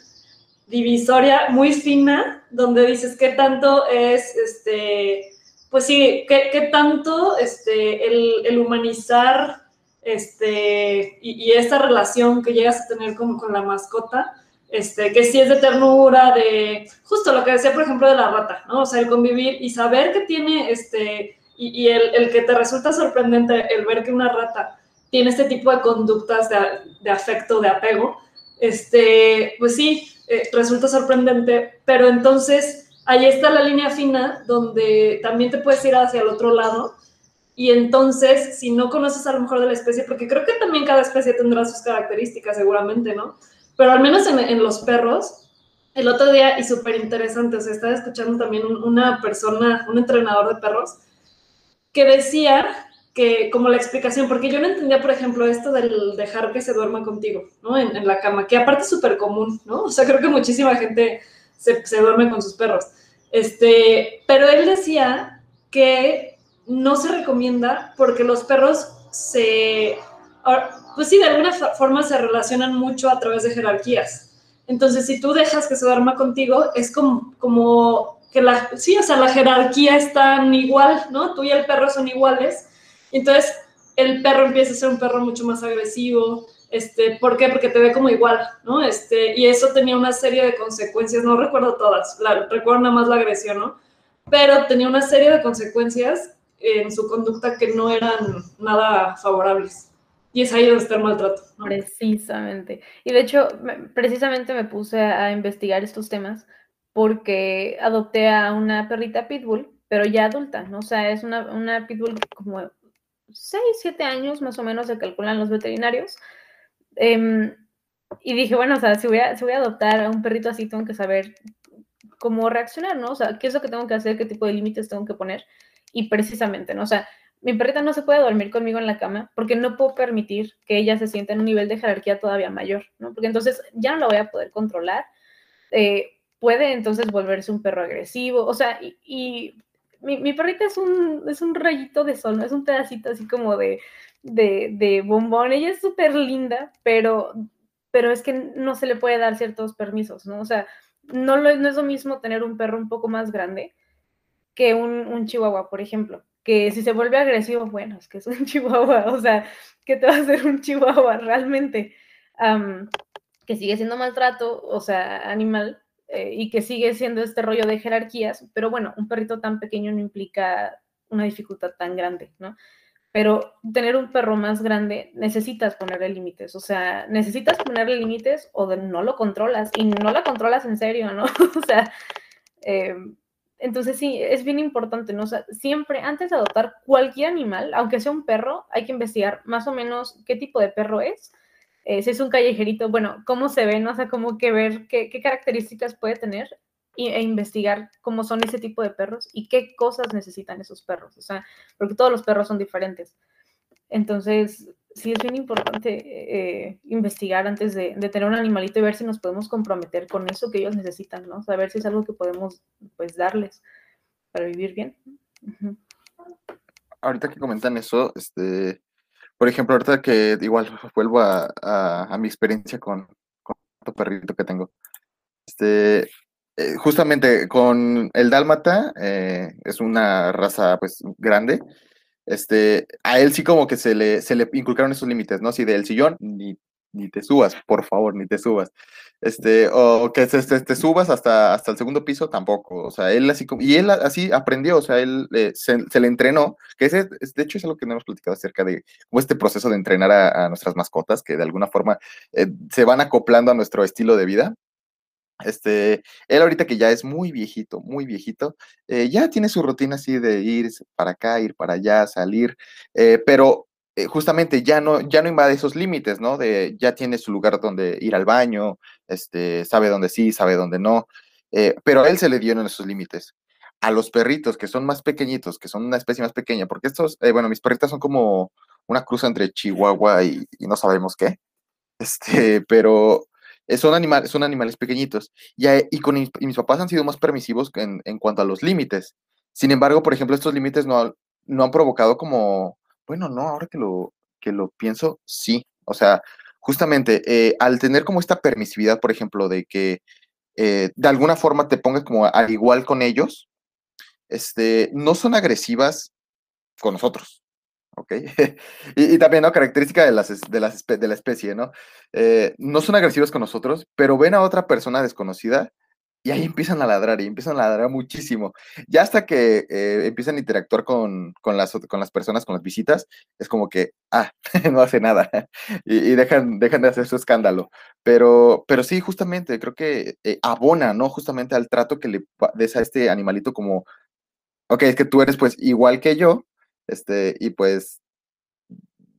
divisoria muy fina, donde dices qué tanto es, este, pues sí, qué, tanto este, el, el humanizar este, y, y, esta relación que llegas a tener como con la mascota, este, que sí es de ternura, de justo lo que decía, por ejemplo, de la rata, ¿no? O sea, el convivir y saber que tiene, este, y, el, que te resulta sorprendente el ver que una rata tiene este tipo de conductas de, de afecto, de apego, este, pues sí, eh, resulta sorprendente, pero entonces ahí está la línea fina donde también te puedes ir hacia el otro lado. Y entonces, si no conoces a lo mejor de la especie, porque creo que también cada especie tendrá sus características seguramente, ¿no? Pero al menos en, los perros, el otro día, y súper interesante, o sea, estaba escuchando también una persona, un entrenador de perros, que decía que, como la explicación, porque yo no entendía, por ejemplo, esto del dejar que se duerma contigo, ¿no? En, la cama, que aparte es súper común, ¿no? O sea, creo que muchísima gente se, duerme con sus perros. Este, pero él decía que no se recomienda porque los perros se pues sí, de alguna forma se relacionan mucho a través de jerarquías. Entonces, si tú dejas que se duerma contigo, es como, como que la, sí, o sea, la jerarquía está igual, ¿no? Tú y el perro son iguales. Entonces, el perro empieza a ser un perro mucho más agresivo. Este, ¿Por qué? Porque te ve como igual, ¿no? Este, y eso tenía una serie de consecuencias, no recuerdo todas, recuerdo nada más la agresión, ¿no? Pero tenía una serie de consecuencias en su conducta que no eran nada favorables. Y es ahí donde está el maltrato. Precisamente. Y de hecho, precisamente me puse a investigar estos temas porque adopté a una perrita pitbull, pero ya adulta, ¿no? O sea, es una, una pitbull como 6, 7 años más o menos se calculan los veterinarios. Em, y dije, bueno, o sea, si voy, a, si voy a adoptar a un perrito así, tengo que saber cómo reaccionar, ¿no? O sea, qué es lo que tengo que hacer, qué tipo de límites tengo que poner. Y precisamente, ¿no? O sea, mi perrita no se puede dormir conmigo en la cama porque no puedo permitir que ella se sienta en un nivel de jerarquía todavía mayor, ¿no? Porque entonces ya no la voy a poder controlar. Eh, puede entonces volverse un perro agresivo, o sea, y, mi, perrita es un, es un rayito de sol, ¿no? Es un pedacito así como de, de, bombón. Ella es súper linda, pero, pero es que no se le puede dar ciertos permisos, ¿no? O sea, no, no es lo mismo tener un perro un poco más grande que un, un chihuahua, por ejemplo que si se vuelve agresivo, bueno, es que es un *laughs* chihuahua, o sea, ¿qué te va a hacer un chihuahua realmente? que sigue siendo maltrato, o sea, animal, eh, y que sigue siendo este rollo de jerarquías, pero bueno, un perrito tan pequeño no implica una dificultad tan grande, ¿no? pero tener un perro más grande necesitas ponerle límites, o sea, necesitas ponerle límites o no lo controlas y no la controlas en serio, ¿no? *laughs* o sea, eh, entonces sí, es bien importante, ¿no? Siempre antes de adoptar cualquier animal, aunque sea un perro, hay que investigar más o menos qué tipo de perro es. Eh, si es un callejerito, bueno, cómo se ve, ¿no? O sea, como que ver qué, qué características puede tener e investigar cómo son ese tipo de perros y qué cosas necesitan esos perros, o sea, porque todos los perros son diferentes. Entonces, sí es bien importante eh, investigar antes de, tener un animalito y ver si nos podemos comprometer con eso que ellos necesitan, ¿no? Saber si es algo que podemos, pues, darles para vivir bien. Ahorita que comentan eso, este, por ejemplo, ahorita que igual vuelvo a, mi experiencia con, con el perrito que tengo, este, eh, justamente con el dálmata, eh, es una raza pues grande, este, a él sí como que se le, se le inculcaron esos límites, ¿no? Si del sillón, ni, ni te subas, por favor, ni te subas. Este, o que te, te, subas hasta, hasta el segundo piso, tampoco. O sea, él así como, y él así aprendió, o sea, él eh, se, le entrenó, que ese, de hecho es algo que no hemos platicado acerca de este proceso de entrenar a, nuestras mascotas, que de alguna forma se van acoplando a nuestro estilo de vida. Este, él ahorita que ya es muy viejito, muy viejito, eh, ya tiene su rutina así de ir para acá, ir para allá, salir, eh, pero eh, justamente ya no, ya no invade esos límites, ¿no? De ya tiene su lugar donde ir al baño, este, sabe dónde sí, sabe dónde no, pero a él se le dieron esos límites. A los perritos que son más pequeñitos, que son una especie más pequeña, porque estos, bueno, mis perritas son como una cruz entre Chihuahua y, y no sabemos qué, este, pero son, animales, son animales pequeñitos. Y, y con mis, papás han sido más permisivos en, en, cuanto a los límites. Sin embargo, por ejemplo, estos límites no, no han provocado como, bueno, no, ahora que lo, que lo pienso, sí. O sea, justamente eh, al tener como esta permisividad, por ejemplo, de que eh, de alguna forma te pongas como al igual con ellos, este, no son agresivas con nosotros. ¿Ok? *laughs* y, también, ¿no? Característica de, las, de, las, de la especie, ¿no? Eh, no son agresivos con nosotros, pero ven a otra persona desconocida y ahí empiezan a ladrar y empiezan a ladrar muchísimo. Ya hasta que eh, empiezan a interactuar con, con, las, con las personas, con las visitas, es como que, ah, *laughs* no hace nada *laughs* y, dejan, dejan de hacer su escándalo. Pero, pero sí, justamente, creo que eh, abona, ¿no? Justamente al trato que le des a este animalito como, ok, es que tú eres pues igual que yo, este, y pues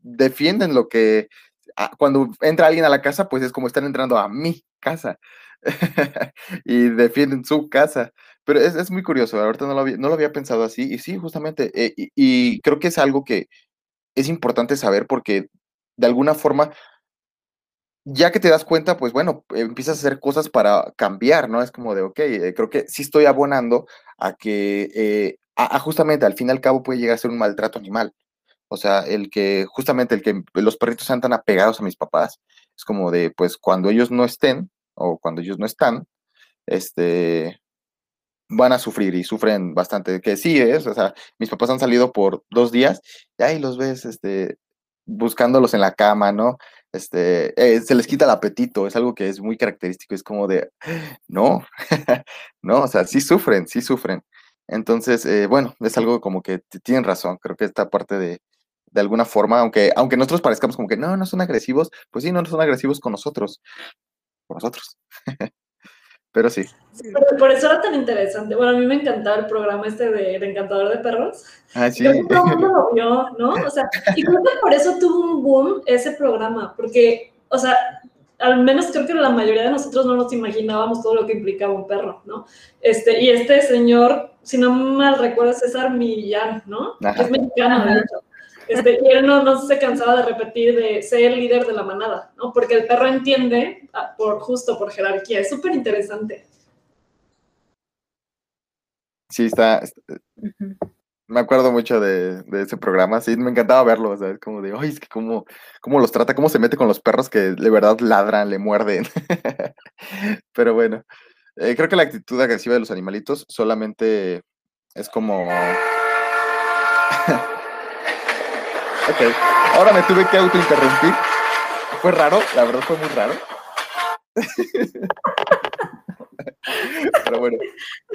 defienden lo que ah, cuando entra alguien a la casa, pues es como están entrando a mi casa *laughs* y defienden su casa. Pero es, muy curioso, ahorita no lo, había, no lo había pensado así y sí, justamente, eh, y, creo que es algo que es importante saber porque de alguna forma, ya que te das cuenta, pues bueno, empiezas a hacer cosas para cambiar, ¿no? Es como de, ok, eh, creo que sí estoy abonando a que eh, justamente al fin y al cabo puede llegar a ser un maltrato animal. O sea, el que, justamente el que los perritos sean tan apegados a mis papás, es como de, pues cuando ellos no estén o cuando ellos no están, este, van a sufrir y sufren bastante. Que sí es, o sea, mis papás han salido por dos días y ahí los ves, este, buscándolos en la cama, ¿no? Este, eh, se les quita el apetito, es algo que es muy característico, es como de, *gasps* no, *laughs* no, o sea, sí sufren, sí sufren. Entonces, eh, bueno, es algo como que tienen razón, creo que esta parte de, de alguna forma, aunque, aunque nosotros parezcamos como que no, no son agresivos, pues sí, no, son agresivos con nosotros, con nosotros. *laughs* Pero sí. por, eso era tan interesante. Bueno, a mí me encantaba el programa este de, Encantador de Perros. Ah, sí. todo el mundo lo vio, ¿no? O sea, y creo que por eso tuvo un boom ese programa, porque, o sea, al menos creo que la mayoría de nosotros no nos imaginábamos todo lo que implicaba un perro, ¿no? Este, y este señor, si no mal recuerdo, César Millán, ¿no? Es mexicano, de hecho. Este, y él no, no, se cansaba de repetir de ser el líder de la manada, ¿no? Porque el perro entiende ah, por justo por jerarquía. Es súper interesante. Sí, está. Me acuerdo mucho de, ese programa, sí, me encantaba verlo, ¿sabes? Como de, ay, es que cómo, cómo los trata, cómo se mete con los perros que de verdad ladran, le muerden. *laughs* Pero bueno, eh, creo que la actitud agresiva de los animalitos solamente es como... *laughs* ok, ahora me tuve que autointerrumpir. Fue raro, la verdad fue muy raro. *laughs* Pero bueno,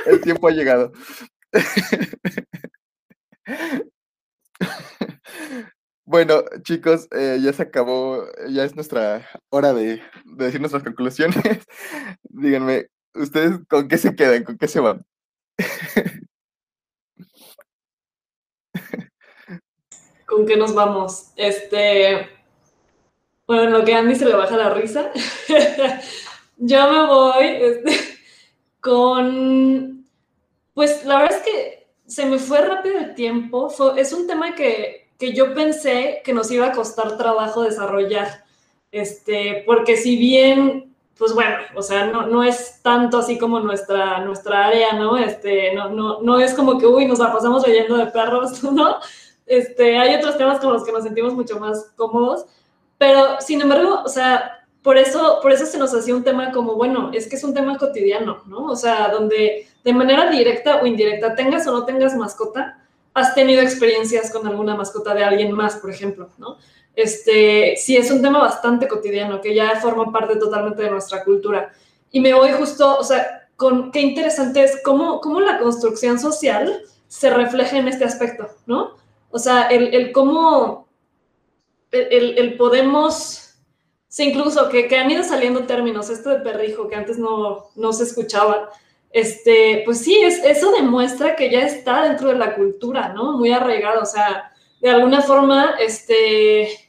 el tiempo ha llegado. *laughs* Bueno, chicos, eh, ya se acabó, ya es nuestra hora de, de decir nuestras conclusiones. Díganme, ¿ustedes con qué se quedan? ¿Con qué se van? ¿Con qué nos vamos? Este. Bueno, en lo que Andy se le baja la risa. *laughs* Yo me voy este, con. Pues la verdad es que se me fue rápido el tiempo. Es un tema que, que yo pensé que nos iba a costar trabajo desarrollar. Este, porque si bien, pues bueno, o sea, no, no es tanto así como nuestra, nuestra área, ¿no? Este, no, no, no es como que, uy, nos la pasamos leyendo de perros, *laughs* ¿no? Este, hay otros temas con los que nos sentimos mucho más cómodos, pero sin embargo, o sea, por eso, por eso se nos hacía un tema como, bueno, es que es un tema cotidiano, ¿no? O sea, donde de manera directa o indirecta, tengas o no tengas mascota, has tenido experiencias con alguna mascota de alguien más, por ejemplo, ¿no? Este, sí, es un tema bastante cotidiano, que ya forma parte totalmente de nuestra cultura. Y me voy justo, o sea, con qué interesante es cómo, cómo la construcción social se refleja en este aspecto, ¿no? O sea, el, el cómo, el, el, podemos, sí, incluso que, que, han ido saliendo términos, esto de perrijo, que antes no, no se escuchaba, este, pues sí, es, eso demuestra que ya está dentro de la cultura, ¿no? Muy arraigado, o sea, de alguna forma, este,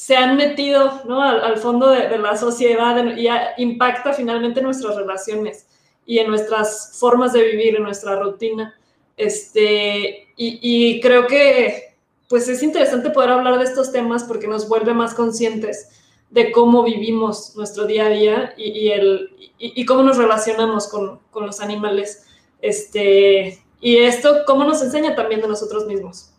se han metido, ¿no? Al, fondo de, la sociedad y impacta finalmente nuestras relaciones y en nuestras formas de vivir, en nuestra rutina. Este, y, creo que pues es interesante poder hablar de estos temas porque nos vuelve más conscientes de cómo vivimos nuestro día a día y, el, y, cómo nos relacionamos con, con, los animales. Este, y esto, cómo nos enseña también de nosotros mismos.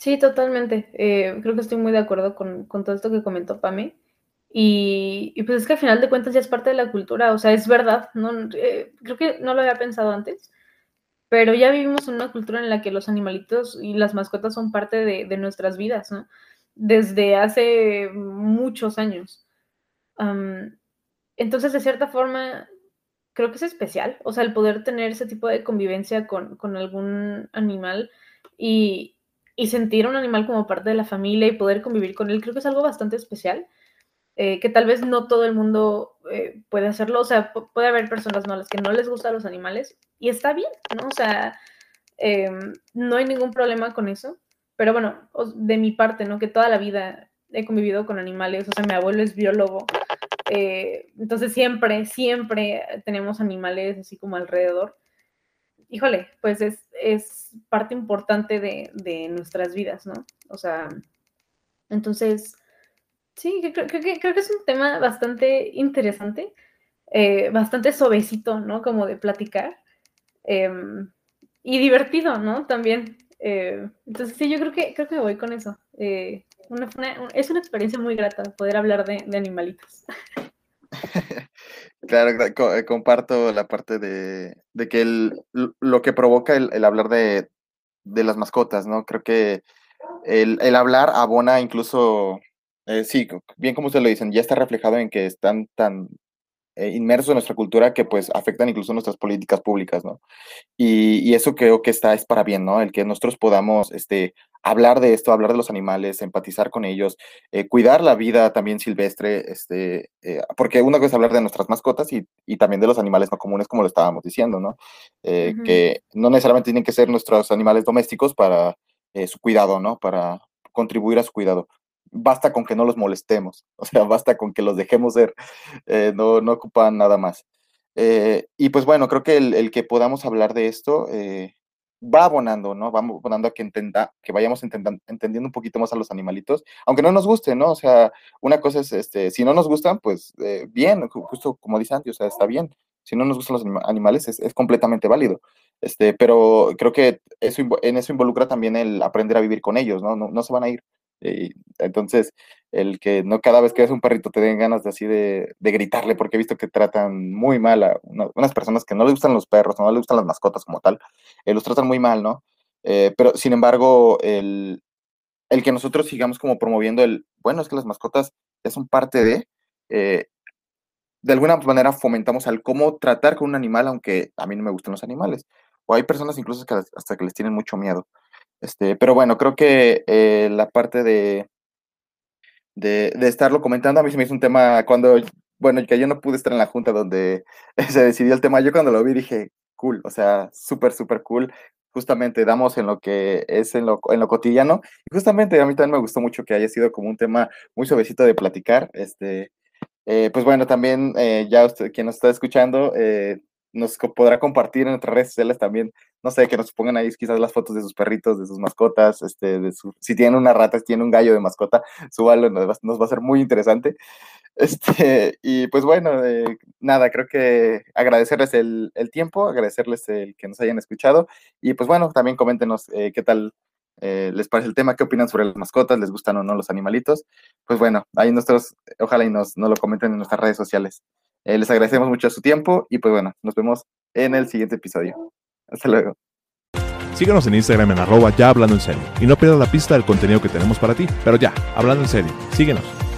Sí, totalmente. Eh, creo que estoy muy de acuerdo con, con todo esto que comentó Pame. Y, pues es que al final de cuentas ya es parte de la cultura, o sea, es verdad, ¿no? Eh, creo que no lo había pensado antes, pero ya vivimos en una cultura en la que los animalitos y las mascotas son parte de, de nuestras vidas, ¿no? Desde hace muchos años. Entonces, de cierta forma, creo que es especial, o sea, el poder tener ese tipo de convivencia con, con algún animal y, y sentir a un animal como parte de la familia y poder convivir con él, creo que es algo bastante especial. Eh, que tal vez no todo el mundo eh, puede hacerlo, o sea, puede haber personas ¿no? a las que no les gustan los animales y está bien, ¿no? O sea, eh, no hay ningún problema con eso, pero bueno, de mi parte, ¿no? Que toda la vida he convivido con animales, o sea, mi abuelo es biólogo, eh, entonces siempre, siempre tenemos animales así como alrededor. Híjole, pues es, es parte importante de, de nuestras vidas, ¿no? O sea, entonces Sí, creo, creo, que, creo que es un tema bastante interesante, eh, bastante suavecito, ¿no? Como de platicar. Eh, y divertido, ¿no? También. Eh, entonces, sí, yo creo que, creo que voy con eso. Una, una, es una experiencia muy grata poder hablar de, de animalitos. *laughs* *laughs* Claro, comparto la parte de, de que el, lo que provoca el, el hablar de, de, las mascotas, ¿no? Creo que el, el hablar abona incluso eh, sí, bien como ustedes lo dicen, ya está reflejado en que están tan eh, inmersos en nuestra cultura que pues afectan incluso nuestras políticas públicas, ¿no? Y, y, eso creo que está, es para bien, ¿no? El que nosotros podamos este, hablar de esto, hablar de los animales, empatizar con ellos, eh, cuidar la vida también silvestre, este, eh, porque una cosa es hablar de nuestras mascotas y, y, también de los animales no comunes, como lo estábamos diciendo, ¿no? Uh -huh. Que no necesariamente tienen que ser nuestros animales domésticos para su cuidado, ¿no? Para contribuir a su cuidado basta con que no los molestemos, o sea, basta con que los dejemos ser, eh, no, no ocupan nada más. Eh, y pues bueno, creo que el, el, que podamos hablar de esto eh, va abonando, ¿no? Va abonando a que, entenda, que vayamos entendiendo un poquito más a los animalitos, aunque no nos guste, ¿no? O sea, una cosa es, este, si no nos gustan, pues bien, justo como dice o sea, está bien. Si no nos gustan los animales, es, es completamente válido. Este, pero creo que eso, en eso involucra también el aprender a vivir con ellos, ¿no? No, no se van a ir. Y entonces, el que no cada vez que ves un perrito te den ganas de así de, de gritarle, porque he visto que tratan muy mal a una, unas personas que no les gustan los perros, no les gustan las mascotas como tal, eh, los tratan muy mal, ¿no? Eh, pero sin embargo, el, el, que nosotros sigamos como promoviendo el, bueno, es que las mascotas ya son parte de, eh, de alguna manera fomentamos al cómo tratar con un animal, aunque a mí no me gustan los animales. O hay personas incluso que hasta que les tienen mucho miedo. Este, pero bueno, creo que eh, la parte de, de, de estarlo comentando, a mí se me hizo un tema cuando, bueno, que yo no pude estar en la junta donde *laughs* se decidió el tema, yo cuando lo vi dije, cool, o sea, súper, súper cool. Justamente damos en lo que es en lo, en lo cotidiano. Y justamente a mí también me gustó mucho que haya sido como un tema muy suavecito de platicar. Este, eh, pues bueno, también eh, ya usted, quien nos está escuchando, eh, nos podrá compartir en nuestras redes sociales también, no sé, que nos pongan ahí quizás las fotos de sus perritos, de sus mascotas, este, de su, si tienen una rata, si tienen un gallo de mascota, súbalo, nos va, nos va a ser muy interesante. *laughs* Este, y pues bueno, eh, nada, creo que agradecerles el, el tiempo, agradecerles el que nos hayan escuchado y pues bueno, también coméntenos eh, qué tal eh, les parece el tema, qué opinan sobre las mascotas, les gustan o no los animalitos. Pues bueno, ahí nosotros, ojalá y nos, nos lo comenten en nuestras redes sociales. Eh, les agradecemos mucho su tiempo y pues bueno, nos vemos en el siguiente episodio. Hasta luego. Síguenos en Instagram en arroba ya hablando en serio. Y no pierdas la pista del contenido que tenemos para ti. Pero ya, hablando en serio, síguenos.